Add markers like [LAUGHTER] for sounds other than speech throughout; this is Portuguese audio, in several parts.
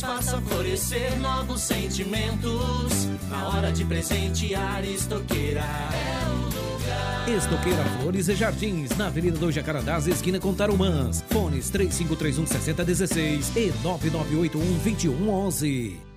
faça florescer novos sentimentos. Na hora de presentear, estoqueira é o lugar. Estoqueira Flores e Jardins, na Avenida do Jacarandás, esquina com Tarumãs. Fones 3531 6016 e 9981 2111.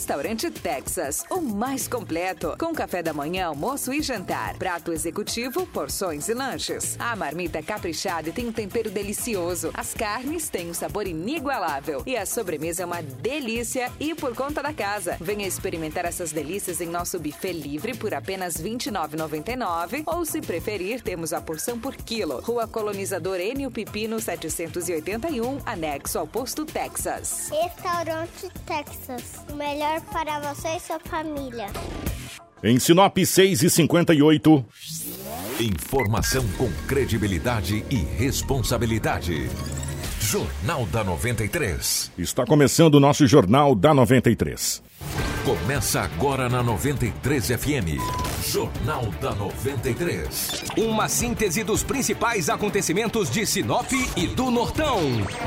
Restaurante Texas, o mais completo, com café da manhã, almoço e jantar, prato executivo, porções e lanches. A marmita é caprichada e tem um tempero delicioso. As carnes têm um sabor inigualável e a sobremesa é uma delícia e por conta da casa. Venha experimentar essas delícias em nosso buffet livre por apenas R$ 29,99 ou se preferir, temos a porção por quilo. Rua Colonizador Enio Pipino 781, anexo ao posto Texas. Restaurante Texas, o melhor melhor para você e sua família. Em Sinop 6 e 58. Informação com credibilidade e responsabilidade. Jornal da 93. Está começando o nosso Jornal da 93. Começa agora na 93 FM. Jornal da 93. Uma síntese dos principais acontecimentos de Sinop e do Nortão,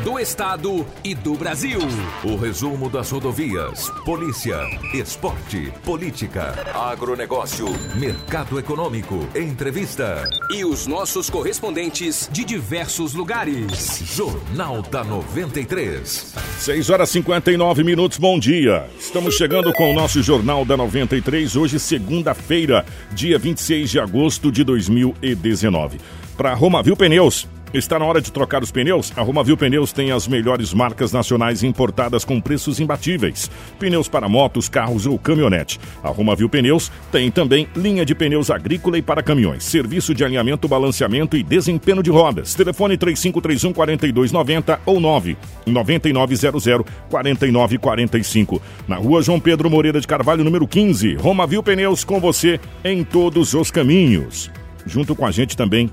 do Estado e do Brasil. O resumo das rodovias, polícia, esporte, política, agronegócio, mercado econômico, entrevista. E os nossos correspondentes de diversos lugares. Jornal da 93. 6 horas 59 minutos, bom dia. Estamos chegando com o nosso Jornal da 93, hoje, segunda-feira, dia 26 de agosto de 2019. Para Romavil Pneus. Está na hora de trocar os pneus? A Romavil Pneus tem as melhores marcas nacionais importadas com preços imbatíveis. Pneus para motos, carros ou caminhonete. A Romavil Pneus tem também linha de pneus agrícola e para caminhões. Serviço de alinhamento, balanceamento e desempenho de rodas. Telefone 3531 4290 ou 9 9900 4945. Na rua João Pedro Moreira de Carvalho, número 15. Romavil Pneus com você em todos os caminhos. Junto com a gente também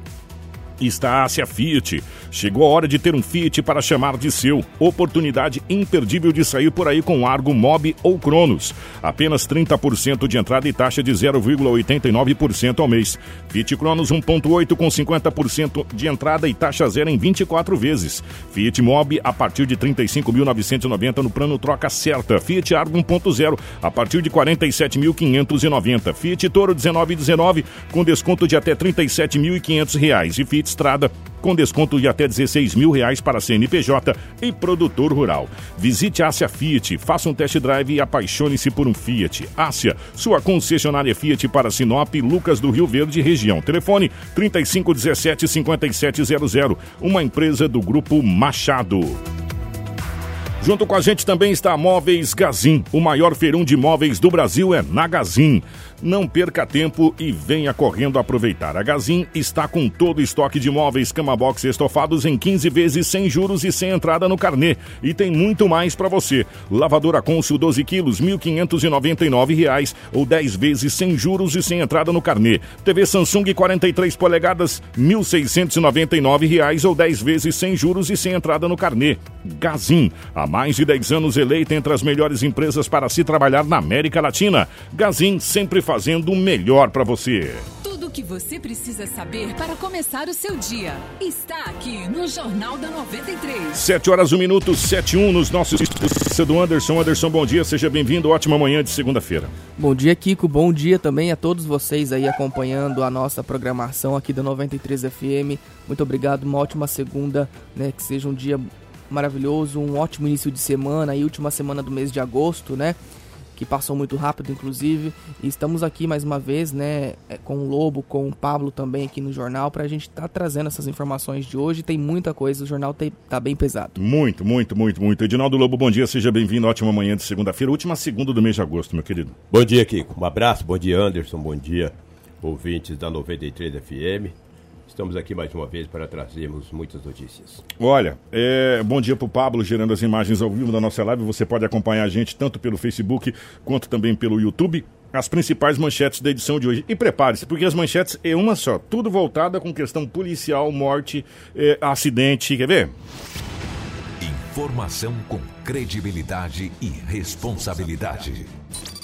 está a Fiat. Chegou a hora de ter um Fiat para chamar de seu. Oportunidade imperdível de sair por aí com Argo, Mob ou Cronos. Apenas 30% de entrada e taxa de 0,89% ao mês. Fiat Cronos 1.8 com 50% de entrada e taxa zero em 24 vezes. Fiat Mob a partir de 35.990 no plano troca certa. Fiat Argo 1.0 a partir de 47.590. Fiat Toro 1919 com desconto de até 37.500 reais. E Fiat Estrada com desconto de até 16 mil reais para CNPJ e produtor rural. Visite a Ásia Fiat, faça um test drive e apaixone-se por um Fiat. Ásia, sua concessionária Fiat para Sinop, Lucas do Rio Verde, região. Telefone 3517 5700, uma empresa do Grupo Machado. Junto com a gente também está Móveis Gazin. O maior feirão de móveis do Brasil é na Gazin. Não perca tempo e venha correndo aproveitar. A Gazin está com todo o estoque de móveis cama box estofados em 15 vezes sem juros e sem entrada no carnê. E tem muito mais para você. Lavadora Consul 12 quilos, R$ 1.599 ou 10 vezes sem juros e sem entrada no carnê. TV Samsung 43 polegadas, R$ 1.699 ou 10 vezes sem juros e sem entrada no carnê. Gazin, há mais de 10 anos eleita entre as melhores empresas para se trabalhar na América Latina. Gazin sempre fazendo o melhor para você. Tudo o que você precisa saber para começar o seu dia está aqui no Jornal da 93. 7 horas, 1 minuto, 7 1 nos nossos estúdios do Anderson. Anderson, bom dia, seja bem-vindo. Ótima manhã de segunda-feira. Bom dia, Kiko. Bom dia também a todos vocês aí acompanhando a nossa programação aqui da 93 FM. Muito obrigado, uma ótima segunda, né? Que seja um dia maravilhoso, um ótimo início de semana e última semana do mês de agosto, né? Que passou muito rápido, inclusive. E estamos aqui mais uma vez, né, é, com o Lobo, com o Pablo também aqui no jornal, para a gente estar tá trazendo essas informações de hoje. Tem muita coisa, o jornal tem, tá bem pesado. Muito, muito, muito, muito. Edinaldo Lobo, bom dia, seja bem-vindo. Ótima manhã de segunda-feira, última segunda do mês de agosto, meu querido. Bom dia, Kiko. Um abraço, bom dia, Anderson, bom dia, ouvintes da 93 FM. Estamos aqui mais uma vez para trazermos muitas notícias. Olha, é, bom dia para o Pablo, gerando as imagens ao vivo da nossa live. Você pode acompanhar a gente tanto pelo Facebook quanto também pelo YouTube. As principais manchetes da edição de hoje. E prepare-se, porque as manchetes é uma só. Tudo voltada com questão policial, morte, é, acidente. Quer ver? Informação com credibilidade e responsabilidade.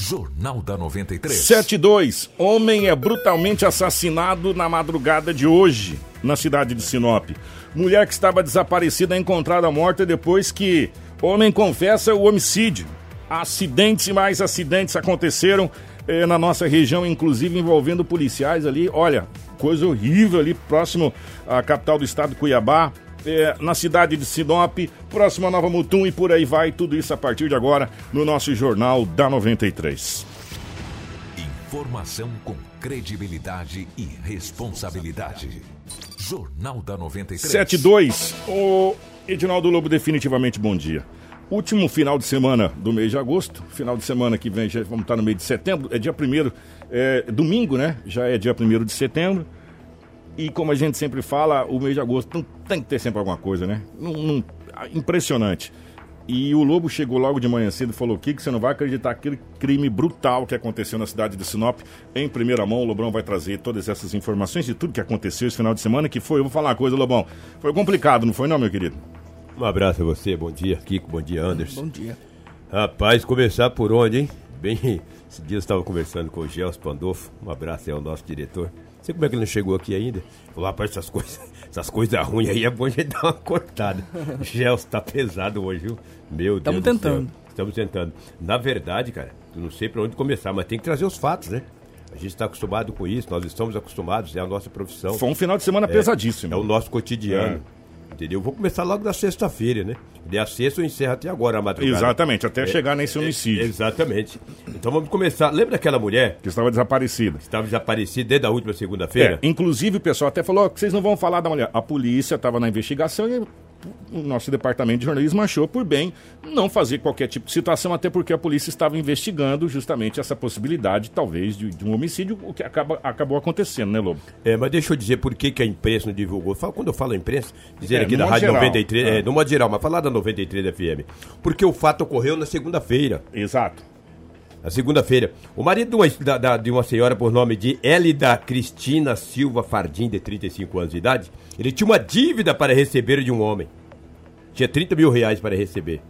Jornal da 93. 72. Homem é brutalmente assassinado na madrugada de hoje, na cidade de Sinop. Mulher que estava desaparecida é encontrada morta depois que Homem confessa o homicídio. Acidentes e mais acidentes aconteceram eh, na nossa região, inclusive envolvendo policiais ali. Olha, coisa horrível ali, próximo à capital do estado, Cuiabá. Eh, na cidade de Sinop, próximo a Nova Mutum e por aí vai. Tudo isso a partir de agora no nosso Jornal da 93. Informação com credibilidade e responsabilidade. Jornal da 93. 72. O Edinaldo Lobo, definitivamente bom dia. Último final de semana do mês de agosto, final de semana que vem, já vamos estar no mês de setembro, é dia 1 é domingo, né? Já é dia 1 de setembro. E como a gente sempre fala, o mês de agosto não tem que ter sempre alguma coisa, né? Não, não- impressionante. E o Lobo chegou logo de manhã cedo e falou: Kiko, você não vai acreditar aquele crime brutal que aconteceu na cidade de Sinop. Em primeira mão, o Lobão vai trazer todas essas informações de tudo que aconteceu esse final de semana, que foi, eu vou falar uma coisa, Lobão. Foi complicado, não foi não, meu querido? Um abraço a você, bom dia, Kiko, bom dia, Anderson. Bom dia. Rapaz, começar por onde, hein? Bem, [LAUGHS] esse dia eu estava conversando com o Gels Pandolfo, um abraço aí ao nosso diretor. Sei como é que ele não chegou aqui ainda. Falou, rapaz, essas coisas, [LAUGHS] essas coisas ruins aí é bom a gente dar uma cortada. O [LAUGHS] Gels tá pesado hoje, viu? Meu Tamo Deus do céu. tentando. Estamos tentando. Na verdade, cara, eu não sei pra onde começar, mas tem que trazer os fatos, né? A gente está acostumado com isso, nós estamos acostumados, é a nossa profissão. Foi um final de semana É, pesadíssimo. É o nosso cotidiano. Entendeu? Vou começar logo da sexta-feira, né? De a sexta eu encerro até agora a madrugada. Exatamente, até chegar nesse homicídio. Exatamente. Então vamos começar. Lembra daquela mulher Que estava desaparecida. que estava desaparecida desde a última segunda-feira? É, inclusive o pessoal até falou que vocês não vão falar da mulher. A polícia estava na investigação e o nosso departamento de jornalismo achou por bem não fazer qualquer tipo de situação, até porque a polícia estava investigando justamente essa possibilidade, talvez, de, de um homicídio, o que acaba, acabou acontecendo, né, Lobo? É, mas deixa eu dizer por que, que a imprensa não divulgou. Quando eu falo imprensa, dizer É, aqui da Rádio geral. 93, Ah. é, no modo geral, mas falar da 93 FM. Porque o fato ocorreu na segunda-feira. Exato. Na segunda-feira. O marido de uma, da- de uma senhora por nome de Elida Cristina Silva Fardim, de 35 anos de idade, ele tinha uma dívida para receber de um homem. Tinha 30 mil reais para receber.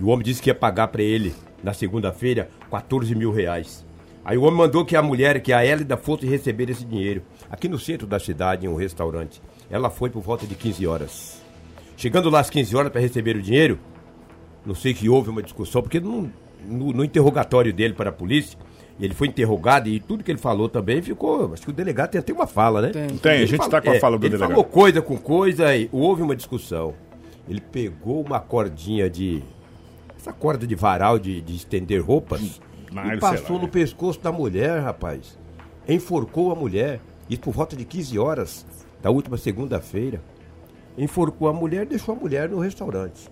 E o homem disse que ia pagar para ele, na segunda-feira, 14 mil reais. Aí o homem mandou que a mulher, que a Elida, fosse receber esse dinheiro. Aqui no centro da cidade, em um restaurante. Ela foi por volta de 15 horas. Chegando lá às 15 horas para receber o dinheiro, não sei que houve uma discussão, porque no, no- no interrogatório dele para a polícia, ele foi interrogado e tudo que ele falou também ficou. Acho que o delegado tem até uma fala, né? Tem. Tem, a Ele gente está com a é, fala do ele delegado. falou coisa com coisa e houve uma discussão. Ele pegou uma cordinha de. Essa corda de varal de, de estender roupas Ah, e sei passou lá, no é. pescoço da mulher, rapaz. Enforcou a mulher. Isso por volta de 15 horas da última segunda-feira. Enforcou a mulher e deixou a mulher no restaurante.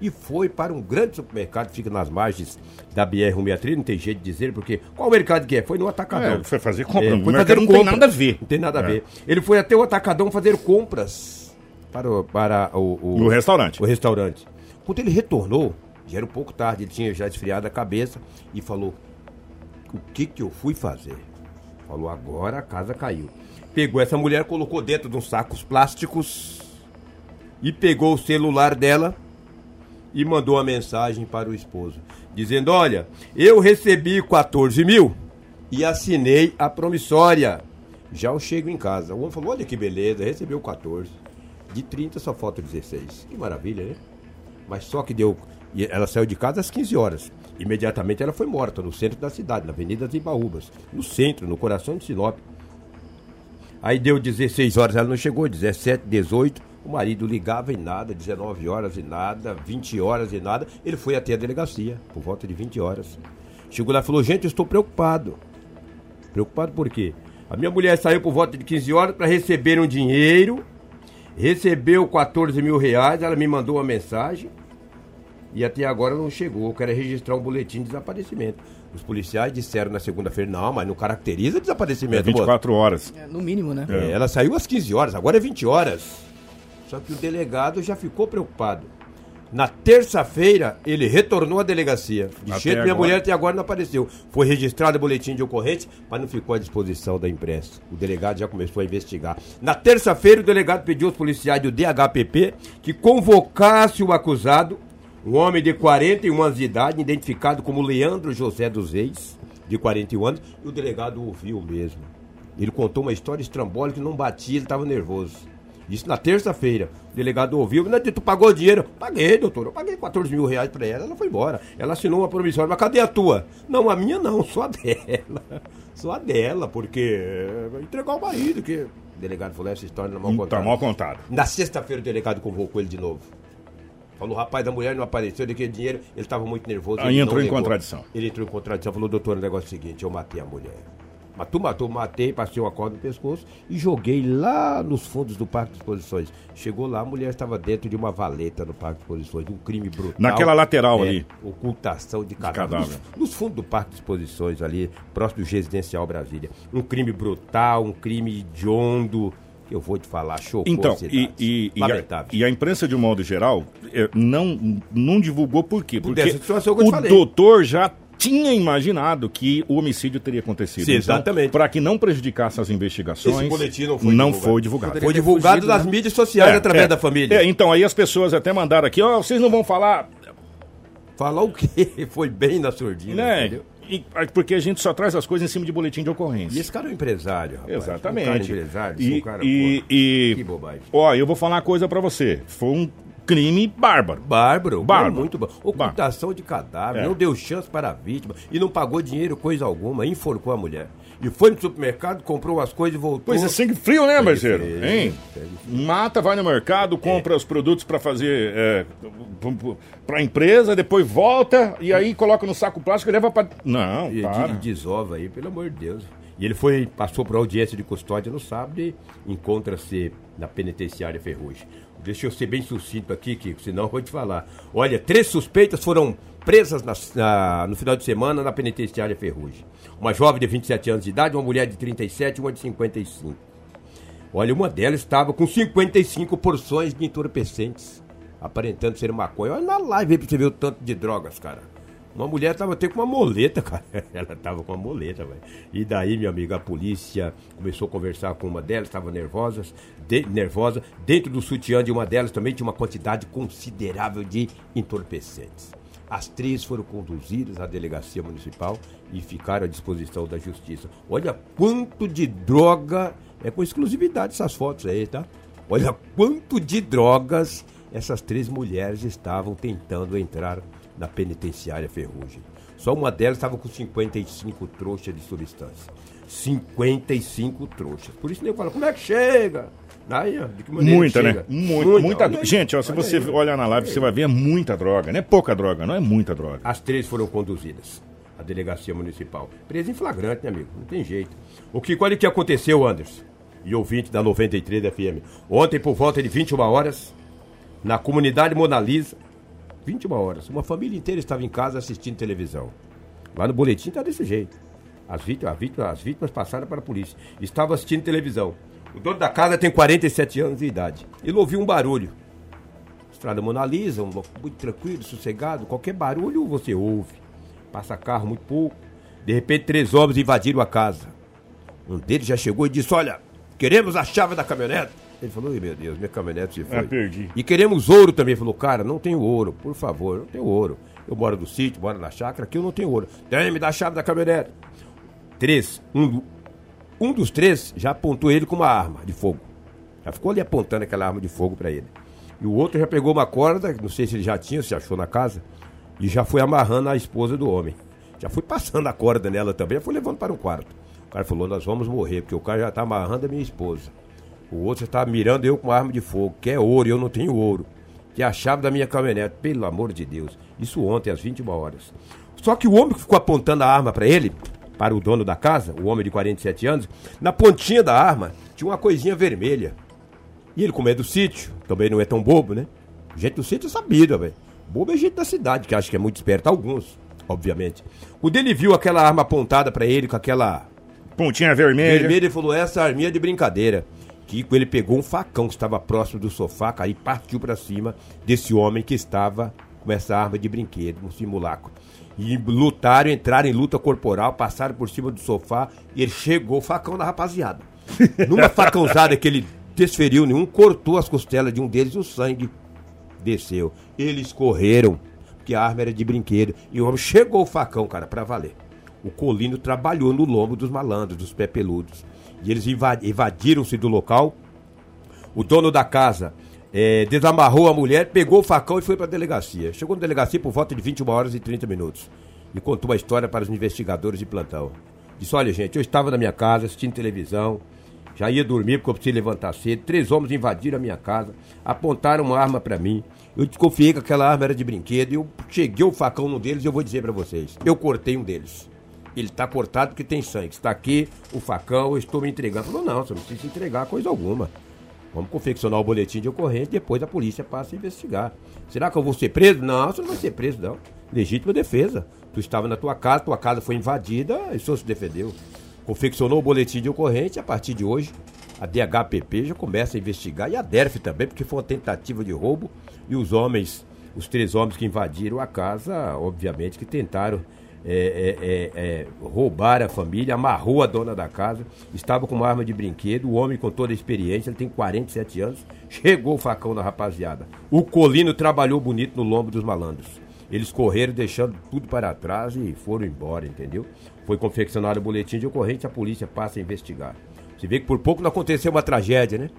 E foi para um grande supermercado que fica nas margens da BR-163, não tem jeito de dizer, porque qual mercado que é? Foi no Atacadão. É, foi fazer compra. É, foi fazer não tem compra. nada a ver. Não tem nada a É. ver. Ele foi até o Atacadão fazer compras para, o- para o, o, No restaurante. o restaurante. Quando ele retornou, já era um pouco tarde, ele tinha já esfriado a cabeça e falou: O que que eu fui fazer? Falou: Agora a casa caiu. Pegou essa mulher, colocou dentro de uns sacos plásticos e pegou o celular dela e mandou uma mensagem para o esposo, dizendo: Olha, eu recebi 14 mil e assinei a promissória. Já eu chego em casa. O homem falou: Olha que beleza, recebeu 14. De 30 só falta 16. Que maravilha, né? Mas só que deu. Ela saiu de casa às 15 horas. Imediatamente ela foi morta no centro da cidade, na Avenida Zimbaúbas. No centro, no coração de Sinop. Aí deu 16 horas, ela não chegou, 17, 18. O marido ligava e nada, 19 horas e nada, 20 horas e nada. Ele foi até a delegacia, por volta de 20 horas. Chegou lá e falou: Gente, eu estou preocupado. Preocupado por quê? A minha mulher saiu por volta de 15 horas para receber um dinheiro, recebeu 14 mil reais, ela me mandou uma mensagem e até agora não chegou. Eu quero registrar um boletim de desaparecimento. Os policiais disseram na segunda-feira: Não, mas não caracteriza É desaparecimento. moço." 24 horas. É, no mínimo, né? É, ela saiu às 15 horas, agora é 20 horas. Só que o delegado já ficou preocupado. Na terça-feira, ele retornou à delegacia. De Até jeito minha agora. mulher até agora não apareceu. Foi registrado o boletim de ocorrência, mas não ficou à disposição da imprensa. O delegado já começou a investigar. Na terça-feira, o delegado pediu aos policiais do DHPP que convocasse o acusado, um homem de 41 anos de idade, identificado como Leandro José dos Reis, de 41 anos, e o delegado ouviu mesmo. Ele contou uma história estrambólica que não batia, ele estava nervoso. Isso na terça-feira. O delegado ouviu, não, tu pagou dinheiro? Paguei, doutor. Eu paguei 14 mil reais pra ela. Ela foi embora. Ela assinou uma promissória. Mas cadê a tua? Não, a minha não, só a dela. [LAUGHS] Só a dela, porque eh, entregou o marido. Que... O delegado falou, essa história não é mal Tá contada. mal contado. Na sexta-feira o delegado convocou ele de novo. Falou, o rapaz da mulher não apareceu, daquele dinheiro, ele estava muito nervoso. Aí ele entrou em contradição. Ele entrou em contradição, falou, doutor, o negócio é o seguinte, eu matei a mulher. Mas tu matou, matei, passei uma corda no pescoço e joguei lá nos fundos do Parque de Exposições. Chegou lá, a mulher estava dentro de uma valeta no Parque de Exposições, de um crime brutal. Naquela lateral É, ali. Ocultação de cadáver. cadáver. Nos, nos fundos do Parque de Exposições ali, próximo do Residencial Brasília. Um crime brutal, um crime hediondo, que eu vou te falar, chocou Então, e, e, e, a, e a imprensa, de um modo geral, eh, não, não divulgou por quê? Por Porque o doutor já tinha imaginado que o homicídio teria acontecido. Sim, exatamente. Para que não prejudicasse as investigações, Esse boletim não foi não divulgado. foi divulgado. Foi divulgado nas mídias sociais através da família. É, então aí as pessoas até mandaram aqui, ó, vocês não vão falar, Falar o quê? [LAUGHS] Foi bem na surdina, né? entendeu? E- porque a gente só traz as coisas em cima de boletim de ocorrência. E esse cara é um empresário, rapaz. Exatamente. Um cara empresário, e, um cara, e, pô, e- Que bobagem. Ó, eu vou falar uma coisa pra você. Foi um crime bárbaro. Bárbaro, Bárbaro. muito bom. Ocultação de cadáver, É. não deu chance para a vítima e não pagou dinheiro, coisa alguma, enforcou a mulher. E foi no supermercado, comprou as coisas e voltou. Pois é, sangue frio, né, parceiro? Hein? Mata, vai no mercado, compra os produtos pra fazer é, pra empresa, depois volta e aí coloca no saco plástico e leva pra. Não, E para. de- desova aí, pelo amor de Deus. E ele foi, passou por audiência de custódia no sábado e encontra-se na penitenciária Ferrugem. Deixa eu ser bem sucinto aqui, Kiko, senão eu vou te falar. Olha, três suspeitas foram presas nas- na- no final de semana na penitenciária Ferrugem. Uma jovem de 27 anos de idade, uma mulher de 37 e uma de 55. Olha, uma delas estava com 55 porções de entorpecentes, aparentando ser maconha. Olha na live aí pra você ver o tanto de drogas, cara. Uma mulher tava até com uma moleta, [LAUGHS] cara. Ela tava com uma moleta, velho. E daí, meu amigo, a polícia começou a conversar com uma delas, estava nervosa, de- nervosa. Dentro do sutiã de uma delas também tinha uma quantidade considerável de entorpecentes. As três foram conduzidas à delegacia municipal e ficaram à disposição da justiça. Olha quanto de droga, é com exclusividade essas fotos aí, tá? Olha quanto de drogas essas três mulheres estavam tentando entrar na penitenciária Ferrugem. Só uma delas estava com 55 trouxas de substância. 55 trouxas. Por isso nem fala, como é que chega? Aí, Muita, né? chega? Muita, muita olha dro- aí, Gente, ó, se olha você aí. olhar na live, você vai ver é muita droga. Não é pouca droga, não é muita droga. As três foram conduzidas à delegacia municipal. Presa em flagrante, né, amigo? Não tem jeito. O que, olha o que aconteceu, Anderson? E ouvinte da 93 FM. Ontem, por volta de 21 horas, na comunidade Mona Lisa, 21 horas, uma família inteira estava em casa assistindo televisão. Lá no boletim tá desse jeito. As vítimas, a vítima- as vítimas passaram para a polícia. Estavam assistindo televisão. O dono da casa tem 47 anos de idade. Ele ouviu um barulho. Estrada Mona Lisa, um muito tranquilo, sossegado. Qualquer barulho você ouve. Passa carro muito pouco. De repente, três homens invadiram a casa. Um deles já chegou e disse: Olha, queremos a chave da caminhonete. Ele falou: "Ih, Meu Deus, minha caminhonete se foi. Ah, perdi. E queremos ouro também. Ele falou: Cara, não tenho ouro, por favor, não tenho ouro. Eu moro no sítio, moro na chácara, aqui eu não tenho ouro. Tem, me dá a chave da caminhonete. Três. Um, um dos três já apontou ele com uma arma de fogo. Já ficou ali apontando aquela arma de fogo pra ele. E o outro já pegou uma corda, não sei se ele já tinha, se achou na casa, e já foi amarrando a esposa do homem. Já foi [LAUGHS] passando a corda nela também, já foi levando para um quarto. O cara falou: Nós vamos morrer, porque o cara já tá amarrando a minha esposa. O outro já tá mirando eu com arma de fogo, quer ouro, e eu não tenho ouro. Que é a chave da minha caminhonete, pelo amor de Deus. Isso ontem, às 21 horas. Só que o homem que ficou apontando a arma para ele, para o dono da casa, o homem de 47 anos, na pontinha da arma tinha uma coisinha vermelha. E ele, como é do sítio, também não é tão bobo, né? Gente do sítio é sabido, velho. Bobo é gente da cidade, que acha que é muito esperto. Alguns, obviamente. Quando ele viu aquela arma apontada para ele, com aquela Pontinha vermelha. vermelha, ele falou: Essa arminha é de brincadeira. Kiko, ele pegou um facão que estava próximo do sofá, aí partiu para cima desse homem que estava com essa arma de brinquedo, um simulacro. E lutaram, entraram em luta corporal, passaram por cima do sofá e ele chegou o facão da rapaziada. [LAUGHS] Numa facãozada que ele desferiu nenhum, cortou as costelas de um deles e o sangue desceu. Eles correram, porque a arma era de brinquedo. E o homem chegou o facão, cara, pra valer. O Colino trabalhou no lombo dos malandros, dos pé peludos. E eles inva- invadiram-se do local. O dono da casa é, desamarrou a mulher, pegou o facão e foi para a delegacia. Chegou na delegacia por volta de 21 horas e 30 minutos. E contou a história para os investigadores de plantão. Disse: Olha, gente, eu estava na minha casa assistindo televisão, já ia dormir porque eu precisei levantar cedo. Três homens invadiram a minha casa, apontaram uma arma para mim. Eu desconfiei que aquela arma era de brinquedo e eu cheguei o facão num deles e eu vou dizer para vocês: eu cortei um deles. Ele está cortado porque tem sangue. Está aqui o facão, eu estou me entregando. Falou: Não, você não precisa se entregar coisa alguma. Vamos confeccionar o boletim de ocorrência, depois a polícia passa a investigar. Será que eu vou ser preso? Não, você não vai ser preso, não. Legítima defesa. Tu estava na tua casa, tua casa foi invadida e o senhor se defendeu. Confeccionou o boletim de ocorrência, a partir de hoje, a DHPP já começa a investigar e a DERF também, porque foi uma tentativa de roubo e os homens, os três homens que invadiram a casa, obviamente que tentaram é, é, é, é, roubar a família, amarrou a dona da casa, estava com uma arma de brinquedo, o homem com toda a experiência, ele tem 47 anos, chegou o facão na rapaziada. O Colino trabalhou bonito no lombo dos malandros. Eles correram deixando tudo para trás e foram embora, entendeu? Foi confeccionado o boletim de ocorrência, a polícia passa a investigar. Você vê que por pouco não aconteceu uma tragédia, né?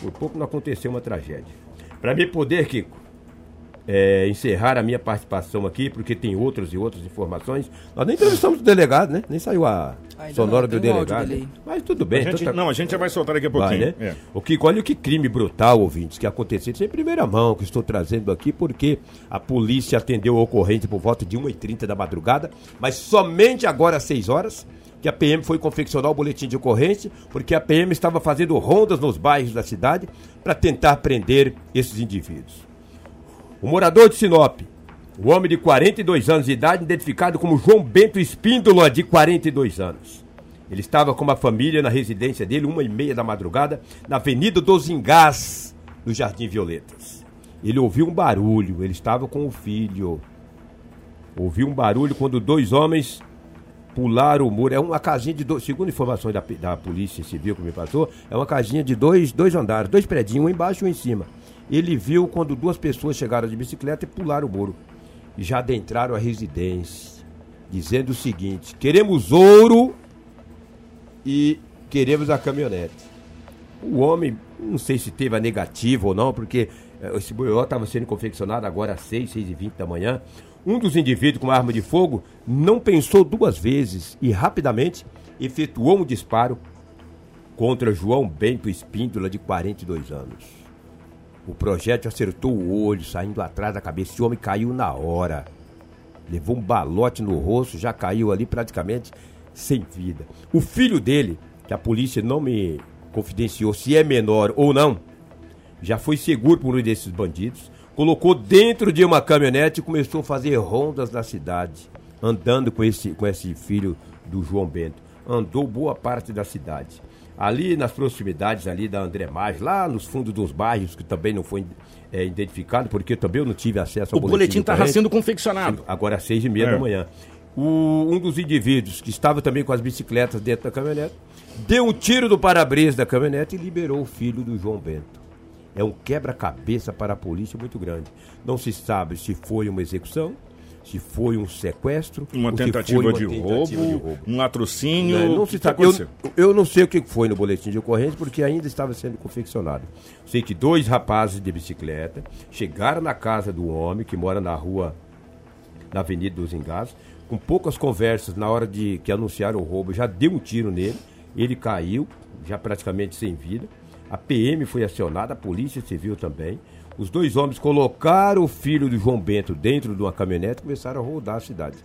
Por pouco não aconteceu uma tragédia. Para mim poder, Kiko, é, encerrar a minha participação aqui, porque tem outras e outras informações. Nós nem entrevistamos o delegado, né? Nem saiu a Ainda sonora não, do um delegado. dele Mas tudo bem. A gente- então tá- não, a gente já vai soltar daqui a Vai, pouquinho. né? É. O Kiko, olha que crime brutal, ouvintes, que aconteceu isso em primeira mão, que estou trazendo aqui, porque a polícia atendeu a ocorrência por volta de 1h30 da madrugada, mas somente agora às 6 horas que a PM foi confeccionar o boletim de ocorrência, porque a PM estava fazendo rondas nos bairros da cidade para tentar prender esses indivíduos. O morador de Sinop, o homem de 42 anos de idade, identificado como João Bento Espíndola, de 42 anos. Ele estava com uma família na residência dele, uma e meia da madrugada, na Avenida dos Engás, no Jardim Violetas. Ele ouviu um barulho, ele estava com o filho. Ouviu um barulho quando dois homens pularam o muro. É uma casinha de dois, segundo informações da, da Polícia Civil que me passou, é uma casinha de dois, dois andares, dois predinhos, um embaixo e um em cima. Ele viu quando duas pessoas chegaram de bicicleta e pularam o muro. Já adentraram a residência, dizendo o seguinte: queremos ouro e queremos a caminhonete. O homem, não sei se teve a negativa ou não, porque eh, esse boió estava sendo confeccionado agora às 6, 6 e 20 da manhã. Um dos indivíduos com arma de fogo não pensou duas vezes e rapidamente efetuou um disparo contra João Bento Espíndola, de 42 anos. O projétil acertou o olho, saindo atrás da cabeça. Esse homem caiu na hora. Levou um balote no rosto, já caiu ali praticamente sem vida. O filho dele, que a polícia não me confidenciou se é menor ou não, já foi seguro por um desses bandidos, colocou dentro de uma caminhonete e começou a fazer rondas na cidade, andando com esse, com esse filho do João Bento. Andou boa parte da cidade. Ali nas proximidades ali da André Maggi, lá nos fundos dos bairros, que também não foi é, identificado, porque também eu não tive acesso ao O boletim estava corrente. sendo confeccionado. Agora às seis e meia É. da manhã. O- um dos indivíduos que estava também com as bicicletas dentro da caminhonete deu um tiro no para-brisa da caminhonete e liberou o filho do João Bento. É um quebra-cabeça para a polícia muito grande. Não se sabe se foi uma execução, se foi um sequestro, Uma tentativa, uma de, tentativa roubo, um latrocínio. Né, não o se sabe. Eu, eu não sei o que foi no boletim de ocorrência, porque ainda estava sendo confeccionado. Sei que dois rapazes de bicicleta chegaram na casa do homem, que mora na rua, na Avenida dos Engás, com poucas conversas, na hora de que anunciaram o roubo, já deu um tiro nele, ele caiu, já praticamente sem vida. A PM foi acionada, a Polícia Civil também. Os dois homens colocaram o filho do João Bento dentro de uma caminhonete e começaram a rodar a cidade.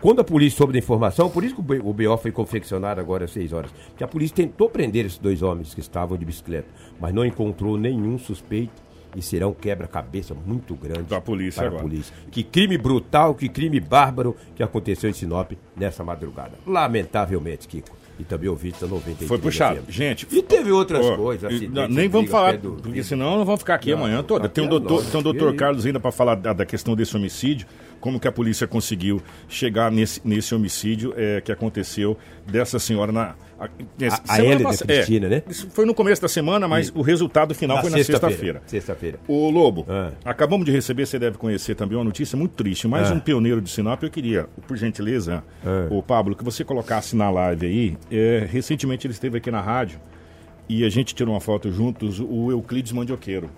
Quando a polícia soube da informação, por isso que o BO foi confeccionado agora às 6 horas, que a polícia tentou prender esses dois homens que estavam de bicicleta, mas não encontrou nenhum suspeito e será um quebra-cabeça muito grande Da polícia para agora. a polícia. Que crime brutal, que crime bárbaro que aconteceu em Sinop nessa madrugada. Lamentavelmente, Kiko. E também ouvinte da 93. Foi puxado. FM. Gente. E teve outras ó, coisas. e- acidentes, não, nem vamos falar, do- porque senão não vamos ficar aqui Não, amanhã toda. Tem o é doutor, tem o doutor E- Carlos ainda para falar da, da questão desse homicídio, como que a polícia conseguiu chegar nesse, nesse homicídio é, que aconteceu dessa senhora na. A, a Hélida Cristina, né? Isso foi no começo da semana, mas o resultado final foi na sexta-feira. Sexta-feira. Ô Lobo, Ah. acabamos de receber, você deve conhecer também uma notícia muito triste. Mais Ah. um pioneiro de Sinop, eu queria, por gentileza, Ah. o Pablo, que você colocasse na live aí. é, recentemente ele esteve aqui na rádio e a gente tirou uma foto juntos, o Euclides Mandioqueiro.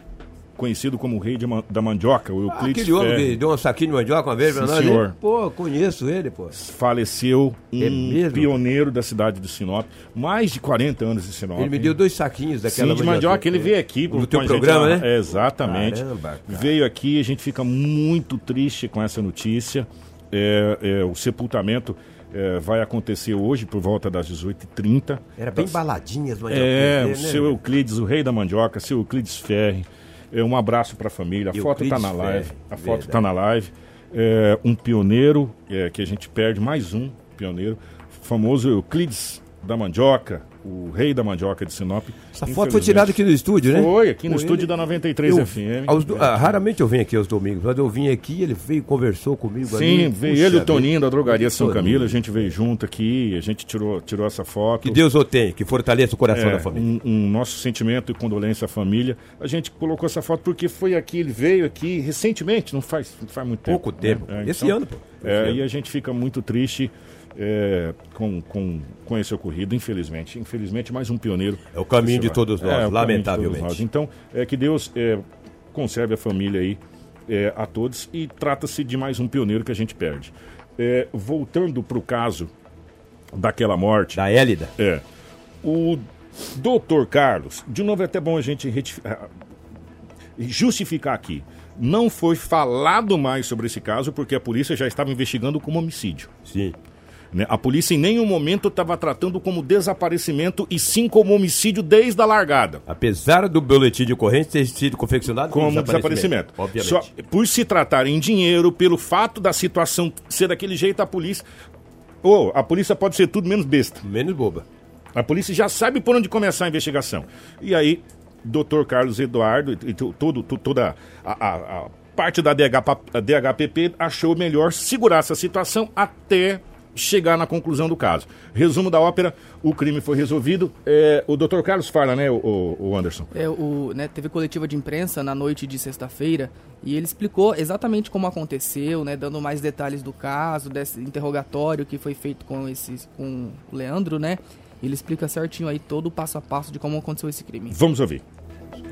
Conhecido como o rei de da mandioca, o Ah, Euclides aquele homem Ferri. que deu um saquinho de mandioca uma vez pra Sim, nós. senhor. hein? Pô, conheço ele, pô. Faleceu um É mesmo? pioneiro da cidade de Sinop. Mais de 40 anos em Sinop. Ele me deu dois saquinhos daquela Sim, de mandioca. Ele veio aqui No teu gente programa, lá. né? Exatamente. Caramba, cara. Veio aqui, a gente fica muito triste com essa notícia. É, é, o sepultamento é, vai acontecer hoje por volta das 18h30. Era bem Das- baladinha as mandiocas. É, né, o seu Euclides, o rei da mandioca, seu Euclides Ferri. É, um abraço para a família. A foto está na live. Ferri, A foto verdade. está na live. É, um pioneiro é, que a gente perde, mais um pioneiro. O famoso Euclides da mandioca, o rei da mandioca de Sinop. Essa foto foi tirada aqui no estúdio, né? Foi, aqui no Com estúdio ele. da 93 Eu- FM. aos do- ah, raramente eu venho aqui aos domingos, mas eu vim aqui, ele veio, conversou comigo Sim, ali. veio Puxa ele e o. Toninho da drogaria São Toninho. Camilo, a gente veio junto aqui, a gente tirou, tirou essa foto. Que Deus o tenha, que fortaleça o coração É, da família. Um, um nosso sentimento e condolência à família. A gente colocou essa foto porque foi aqui, ele veio aqui recentemente, não faz, não faz muito tempo. Pouco tempo. né? Esse ano, pô. É, e a gente fica muito triste é, com, com, com esse ocorrido, infelizmente. Infelizmente, mais um pioneiro. É o caminho de todos nós, É, caminho de todos lamentavelmente. nós. Então, é, que Deus é, conserve a família aí é, a todos e trata-se de mais um pioneiro que a gente perde. É, voltando para o caso daquela morte. Da Hélida. É. O doutor Carlos, de novo é até bom a gente ah, justificar aqui. Não foi falado mais sobre esse caso porque a polícia já estava investigando como homicídio. Sim. Né? A polícia em nenhum momento estava tratando como desaparecimento e sim como homicídio desde a largada. Apesar do boletim de ocorrência ter sido confeccionado Como desaparecimento. Obviamente. Só por se tratar em dinheiro, pelo fato da situação ser daquele jeito, a polícia. Ô, a polícia pode ser tudo menos besta. Menos boba. A polícia já sabe por onde começar a investigação. E aí, doutor Carlos Eduardo e, to- todo, to- toda a, a- a parte da DHPP achou melhor segurar essa situação até chegar na conclusão do caso. Resumo da ópera, o crime foi resolvido. É, o doutor Carlos fala, né, o, o- Anderson? É, o, né, teve coletiva de imprensa na noite de sexta-feira e ele explicou exatamente como aconteceu, né, dando mais detalhes do caso, desse interrogatório que foi feito com, esse, com o Leandro, né? Ele explica certinho aí todo o passo a passo de como aconteceu esse crime. Vamos ouvir.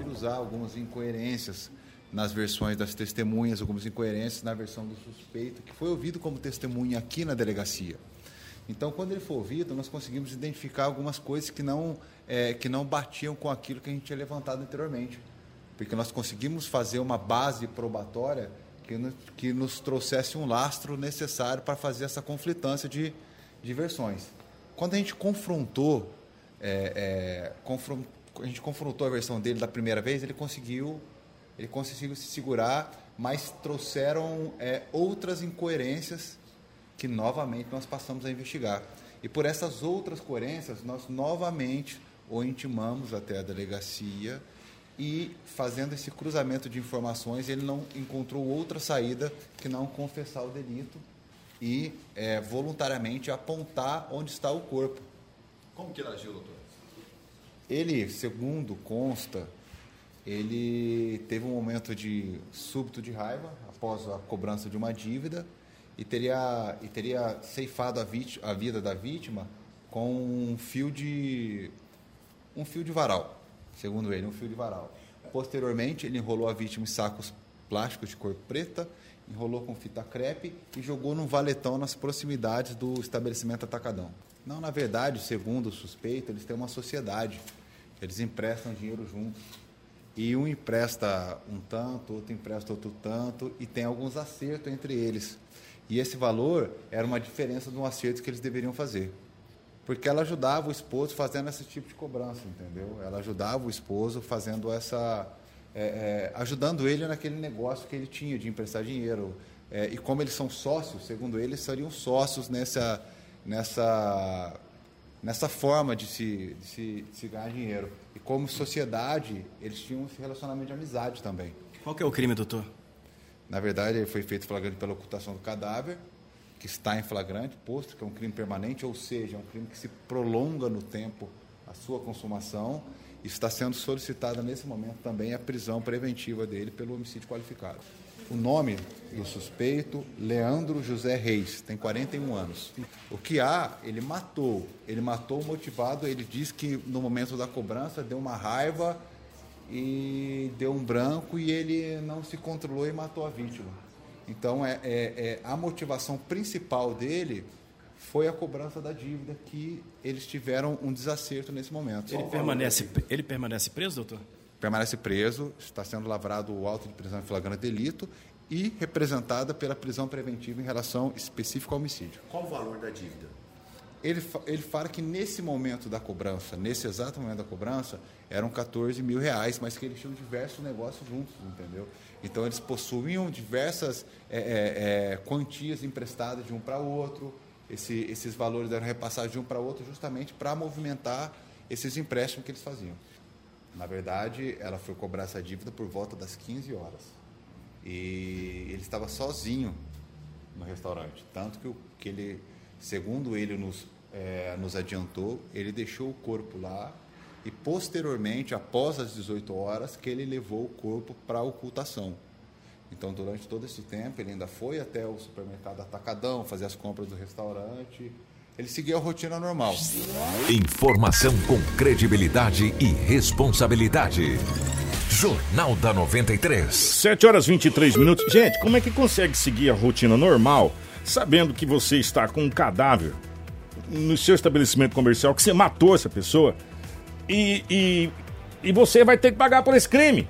cruzar algumas incoerências nas versões das testemunhas, algumas incoerências na versão do suspeito, que foi ouvido como testemunha aqui na delegacia. Então, quando ele foi ouvido, nós conseguimos identificar algumas coisas que não, eh, que não batiam com aquilo que a gente tinha levantado anteriormente. Porque nós conseguimos fazer uma base probatória que nos, que nos trouxesse um lastro necessário para fazer essa conflitância de, de versões. Quando a gente confrontou, é, é, a gente confrontou a versão dele da primeira vez, ele conseguiu, ele conseguiu se segurar, mas trouxeram é, outras incoerências que novamente nós passamos a investigar. E por essas outras coerências, nós novamente o intimamos até a delegacia e fazendo esse cruzamento de informações, ele não encontrou outra saída que não confessar o delito e é, voluntariamente apontar onde está o corpo. Como que ele agiu, doutor? Ele, segundo consta, ele teve um momento de súbito de raiva após a cobrança de uma dívida e teria, e teria ceifado a, vit- a vida da vítima com um fio de um fio de varal, segundo ele, um fio de varal. Posteriormente, ele enrolou a vítima em sacos plásticos de cor preta, enrolou com fita crepe e jogou num valetão nas proximidades do estabelecimento Atacadão. Não, na verdade, segundo o suspeito, eles têm uma sociedade. Eles emprestam dinheiro juntos. E um empresta um tanto, outro empresta outro tanto, e tem alguns acertos entre eles. E esse valor era uma diferença de um acerto que eles deveriam fazer. Porque ela ajudava o esposo fazendo esse tipo de cobrança, entendeu? Ela ajudava o esposo fazendo essa. é, é, ajudando ele naquele negócio que ele tinha de emprestar dinheiro. É, e como eles são sócios, segundo eles, seriam sócios nessa, nessa, nessa forma de se, de, se, de se ganhar dinheiro. E como sociedade, eles tinham esse relacionamento de amizade também. Qual que é o crime, doutor? Na verdade, ele foi feito flagrante pela ocultação do cadáver, que está em flagrante, posto que é um crime permanente, ou seja, é um crime que se prolonga no tempo a sua consumação. E está sendo solicitada nesse momento também a prisão preventiva dele pelo homicídio qualificado. O nome do suspeito, Leandro José Reis, tem 41 anos. O que há, ele matou. Ele matou motivado, ele diz que no momento da cobrança deu uma raiva e deu um branco e ele não se controlou e matou a vítima. Então, é, é, é a motivação principal dele foi a cobrança da dívida que eles tiveram um desacerto nesse momento. Ele permanece, ele permanece preso, doutor? Permanece preso, está sendo lavrado o auto de prisão em flagrante delito e representada pela prisão preventiva em relação específica ao homicídio. Qual o valor da dívida? Ele, ele fala que nesse momento da cobrança, nesse exato momento da cobrança, eram 14 mil reais, mas que eles tinham diversos negócios juntos, entendeu? Então eles possuíam diversas é, é, é, quantias emprestadas de um para o outro, esse, esses valores eram repassados de um para o outro justamente para movimentar esses empréstimos que eles faziam. Na verdade, ela foi cobrar essa dívida por volta das 15 horas. E ele estava sozinho no restaurante. Tanto que, que ele, segundo ele nos, é, nos adiantou, ele deixou o corpo lá e posteriormente, após as 18 horas, que ele levou o corpo para ocultação. Então, durante todo esse tempo, ele ainda foi até o supermercado Atacadão, fazer as compras do restaurante. Ele seguia a rotina normal. Informação com credibilidade e responsabilidade. Jornal da 93. 7 horas 23 minutos. Gente, como é que consegue seguir a rotina normal sabendo que você está com um cadáver no seu estabelecimento comercial, que você matou essa pessoa e, e, e você vai ter que pagar por esse crime?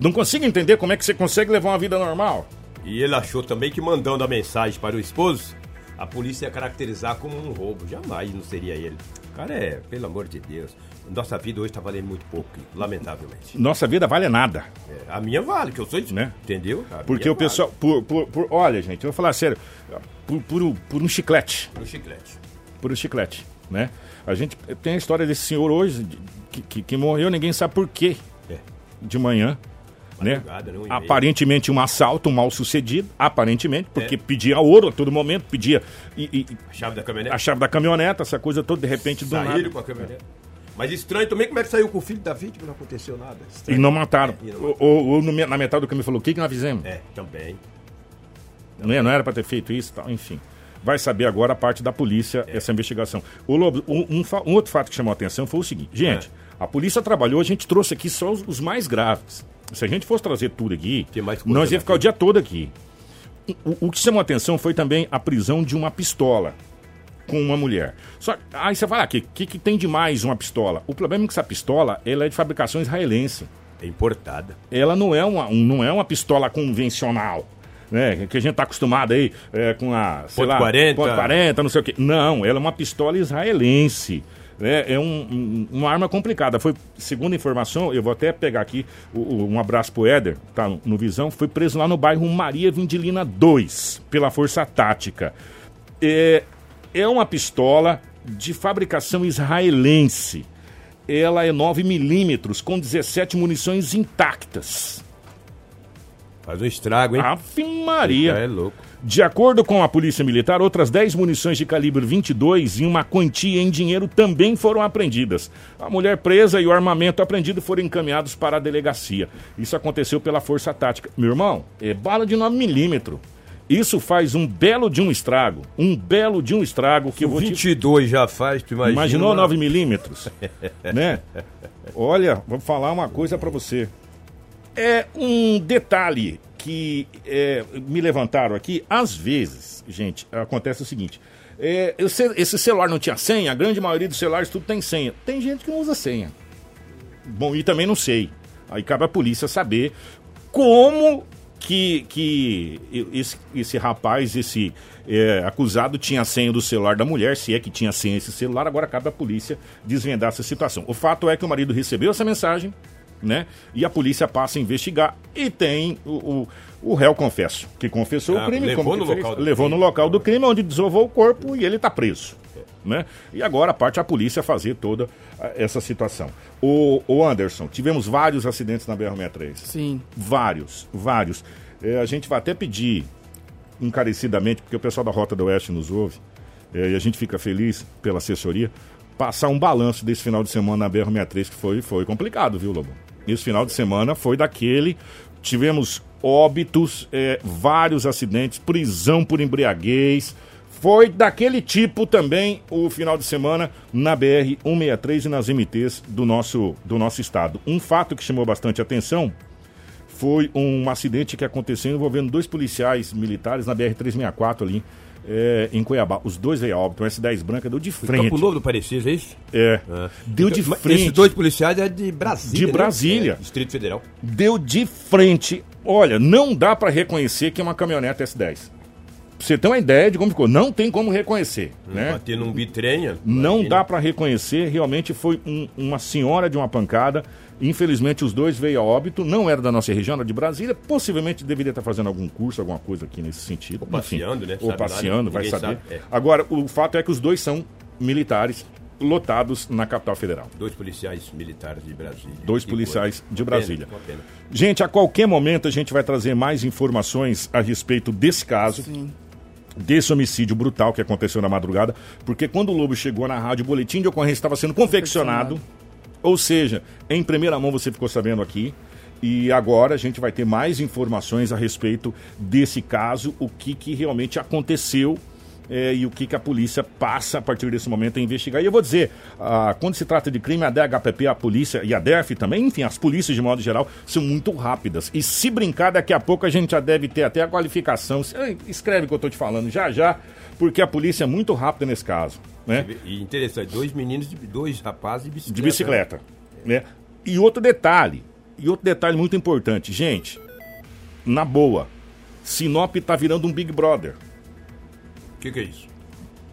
Não consigo entender como é que você consegue levar uma vida normal. E ele achou também que mandando a mensagem para o esposo, a polícia ia caracterizar como um roubo. Jamais não seria ele. Cara, é, pelo amor de Deus. Nossa vida hoje está valendo muito pouco, lamentavelmente. Nossa vida vale nada. É, a minha vale, que eu sou né? Entendeu? A Porque o vale. pessoal. Por, por, por, olha, gente, eu vou falar sério. Por, por, por um chiclete. Por um chiclete. Por um chiclete, né? A gente tem a história desse senhor hoje que, que, que morreu, ninguém sabe por quê. É. De manhã né? Aparentemente um assalto mal sucedido, aparentemente, porque é. pedia ouro a todo momento, pedia e, e, a chave da caminhonete, a chave da caminhonete, essa coisa toda de repente do Saíram nada. com a. Mas estranho também como é que saiu com o filho da vítima não aconteceu nada. Estranho. E não mataram. É, e não mataram. Ou, ou, na metade do caminho falou, o que, que nós fizemos? É, também. Não, é, não era para ter feito isso tal, enfim. Vai saber agora a parte da polícia, é. essa investigação. Lobo, um, um, um, outro fato que chamou a atenção foi o seguinte, gente, é. a polícia trabalhou, a gente trouxe aqui só os, os mais graves. Se a gente fosse trazer tudo aqui, nós ia ficar o dia todo aqui. O, o, que chamou a atenção foi também a prisão de uma pistola com uma mulher. Só aí você fala, o ah, que, que, que, tem de mais uma pistola? O problema é que essa pistola ela é de fabricação israelense. É importada. Ela não é uma, não é uma pistola convencional. Né, que a gente está acostumado aí é, com a. Ponto lá, 40. Ponto 40, não sei o quê. Não, ela é uma pistola israelense é, é um, um, uma arma complicada. Foi, segundo informação, eu vou até pegar aqui o, o, um abraço pro Éder, tá no Visão, foi preso lá no bairro Maria Vindilina 2, pela Força Tática. É, é uma pistola de fabricação israelense. Ela é 9 milímetros com 17 munições intactas. Faz um estrago, hein? Ave Maria. É louco. De acordo com a Polícia Militar, outras 10 munições de calibre 22 e uma quantia em dinheiro também foram apreendidas. A mulher presa e o armamento apreendido foram encaminhados para a delegacia. Isso aconteceu pela Força Tática. Meu irmão, é bala de 9 milímetros. Isso faz um belo de um estrago. Um belo de um estrago que o eu vou 22 te... já faz, tu imagina. Imaginou 9 milímetros? [LAUGHS] né? Olha, vou falar uma coisa para você. É um detalhe que é, me levantaram aqui, às vezes, gente, acontece o seguinte. É, esse celular não tinha senha, a grande maioria dos celulares tudo tem senha. Tem gente que não usa senha. Bom, e também não sei. Aí cabe a polícia saber como que, que esse, esse rapaz, esse é, acusado, tinha a senha do celular da mulher, se é que tinha senha esse celular, agora cabe a polícia desvendar essa situação. O fato é que o marido recebeu essa mensagem, né? E a polícia passa a investigar e tem o, o, o réu confesso, que confessou ah, o crime. Levou, no local, levou no local do crime, onde desovou o corpo e ele está preso. Né? E agora parte a polícia fazer toda essa situação. O, o Anderson, tivemos vários acidentes na BR-63. Sim. Vários, vários. É, a gente vai até pedir encarecidamente, porque o pessoal da Rota do Oeste nos ouve, é, e a gente fica feliz pela assessoria, passar um balanço desse final de semana na BR-63, que foi, foi complicado, viu, Lobo? Esse final de semana foi daquele. Tivemos óbitos, é, vários acidentes, prisão por embriaguez. Foi daquele tipo também o final de semana na BR 163 e nas MTs do nosso, do nosso estado. Um fato que chamou bastante atenção foi um acidente que aconteceu envolvendo dois policiais militares na BR 364 ali é, em Cuiabá. Os dois veio a óbito, um S10 branca deu de frente. Campo Novo do Parecis, é isso? É. Deu de frente. Esses dois policiais é de Brasília. De né? Brasília. É, Distrito Federal. Deu de frente. Olha, não dá pra reconhecer que é uma caminhonete S10. Pra você ter uma ideia de como ficou. Não tem como reconhecer, né? Bater num bitrenha. Não dá pra reconhecer. Realmente foi um- uma senhora de uma pancada. Infelizmente, os dois veio a óbito. Não era da nossa região, era de Brasília. Possivelmente deveria estar fazendo algum curso, alguma coisa aqui nesse sentido. Ou passeando, Enfim, né? Ou Sabe lá, passeando, vai saber. sabe, é. Agora, o fato é que os dois são militares lotados na capital federal. Dois policiais militares de Brasília. Dois Que policiais coisa. de Uma pena, Brasília. uma pena. Gente, a qualquer momento a gente vai trazer mais informações a respeito desse caso. Desse homicídio brutal que aconteceu na madrugada, porque quando o Lobo chegou na rádio, o boletim de ocorrência estava sendo confeccionado. Ou seja, em primeira mão você ficou sabendo aqui. E agora a gente vai ter mais informações a respeito desse caso, o que, que realmente aconteceu é, e o que, que a polícia passa a partir desse momento a investigar. E eu vou dizer, ah, quando se trata de crime, a DHPP, a polícia e a DERF também, enfim, as polícias de modo geral, são muito rápidas. E se brincar, daqui a pouco a gente já deve ter até a qualificação. Escreve o que eu estou te falando já já, porque a polícia é muito rápida nesse caso. Né? E interessante, dois meninos, de, dois rapazes de bicicleta. de bicicleta. Né? E outro detalhe, e outro detalhe muito importante, gente, na boa, Sinop tá virando um Big Brother. O que, que é isso?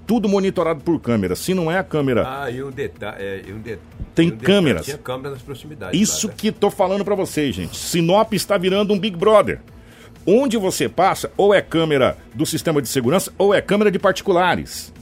Tudo monitorado por câmera. Se não é a câmera, Ah, e um detalhe. É, e um de- Tem e um câmeras. Tinha câmeras nas proximidades. isso lá, né? que tô falando pra vocês, gente. Sinop está virando um Big Brother. Onde você passa, ou é câmera do sistema de segurança, ou é câmera de particulares.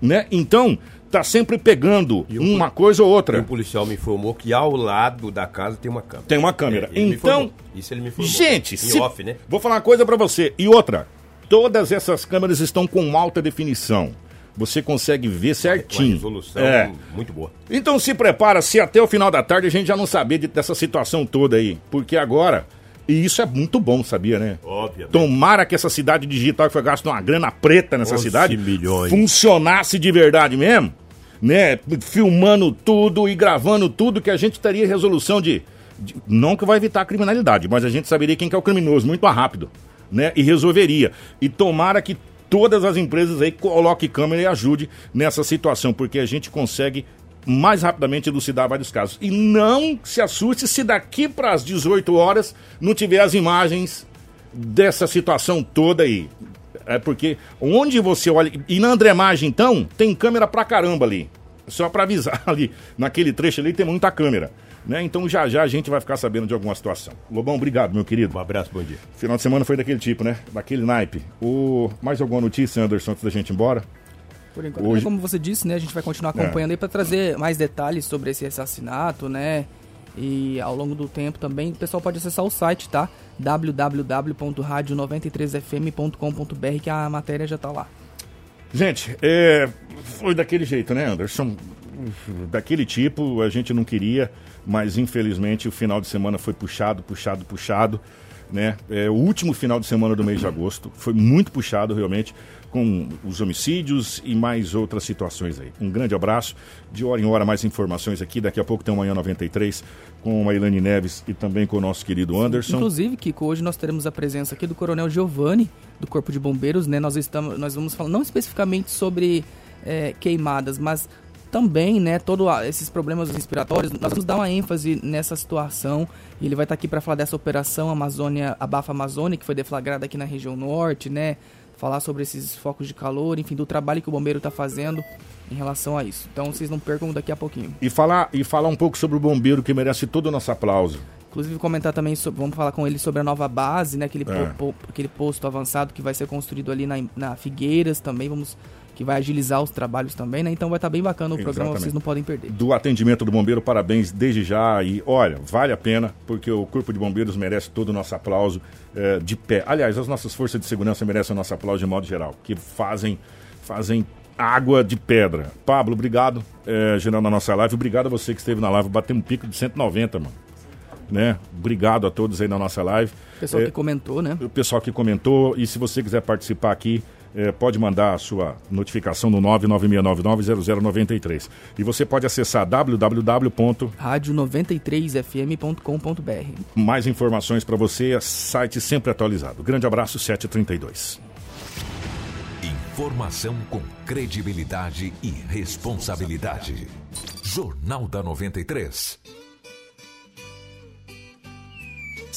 Né? Então, tá sempre pegando uma coisa ou E outra. o policial me informou que ao lado da casa tem uma câmera. Tem uma câmera. É, então. Isso ele me informou. gente, em se- off, né? vou falar uma coisa pra você. E outra, todas essas câmeras estão com alta definição. Você consegue ver Uma certinho. resolução É. muito boa. Então se prepara, se até o final da tarde a gente já não saber de- dessa situação toda aí. Porque agora, e isso é muito bom, sabia, né? Obviamente. Tomara que essa cidade digital que foi gasta uma grana preta nessa 11 cidade milhões. funcionasse de verdade mesmo, né? Filmando tudo e gravando tudo que a gente teria resolução de, de- não que vai evitar a criminalidade, mas a gente saberia quem que é o criminoso muito mais rápido, né? E resolveria. E tomara que todas as empresas aí coloquem câmera e ajude nessa situação, porque a gente consegue mais rapidamente elucidar vários casos. E não se assuste se daqui para as 18 horas não tiver as imagens dessa situação toda aí. É porque onde você olha. E na Andremagem, então, tem câmera pra caramba ali. Só pra avisar [LAUGHS] ali. Naquele trecho ali tem muita câmera. Né? Então já já a gente vai ficar sabendo de alguma situação. Lobão, obrigado, meu querido. Um abraço, bom dia. Final de semana foi daquele tipo, né? Daquele naipe. O... Mais alguma notícia, Anderson, antes da gente ir embora? Por enquanto, Hoje- é como você disse, né? A gente vai continuar acompanhando aí para trazer mais detalhes sobre esse assassinato, né? E ao longo do tempo também o pessoal pode acessar o site, tá? www.radio93fm.com.br que a matéria já tá lá. Gente, é, foi daquele jeito, né, Anderson? Daquele tipo, a gente não queria, mas infelizmente o final de semana foi puxado, puxado, puxado, né? É, o último final de semana do mês de agosto foi muito puxado, realmente, com os homicídios e mais outras situações aí. Um grande abraço, de hora em hora mais informações aqui, daqui a pouco tem o Manhã 93 com a Ilane Neves e também com o nosso querido Anderson. Inclusive, Kiko, hoje nós teremos a presença aqui do Coronel Giovanni, do Corpo de Bombeiros, né? Nós, estamos, nós vamos falar não especificamente sobre é, queimadas, mas também, né, todos esses problemas respiratórios, nós vamos dar uma ênfase nessa situação e ele vai estar aqui para falar dessa operação Amazônia, Abafa Amazônia, que foi deflagrada aqui na região norte, né? Falar sobre esses focos de calor, enfim, do trabalho que o bombeiro está fazendo em relação a isso. Então vocês não percam daqui a pouquinho. E falar, e falar um pouco sobre o bombeiro que merece todo o nosso aplauso. Inclusive comentar também, sobre, vamos falar com ele sobre a nova base, né? Aquele, É. po- po- aquele posto avançado que vai ser construído ali na, na Figueiras também, vamos que vai agilizar os trabalhos também, né? Então vai estar bem bacana o programa, Exatamente. vocês não podem perder. do atendimento do bombeiro, parabéns desde já. E olha, vale a pena, porque o Corpo de Bombeiros merece todo o nosso aplauso eh, de pé. Aliás, as nossas forças de segurança merecem o nosso aplauso de modo geral, que fazem, fazem água de pedra. Pablo, obrigado, eh, gerando a nossa live. Obrigado a você que esteve na live, bateu um pico de 190, mano. né? Obrigado a todos aí na nossa live. Pessoal É, que comentou, né? o pessoal que comentou. E se você quiser participar aqui, eh, pode mandar a sua notificação no 996990093. E você pode acessar www. Rádio93fm.com.br. Mais informações para você, é site sempre atualizado. Grande abraço, 732. Informação com credibilidade e responsabilidade. Jornal da 93.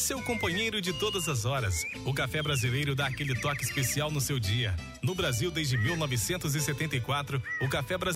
Seu companheiro de todas as horas. O café brasileiro dá aquele toque especial no seu dia. No Brasil, desde 1974, o café brasileiro.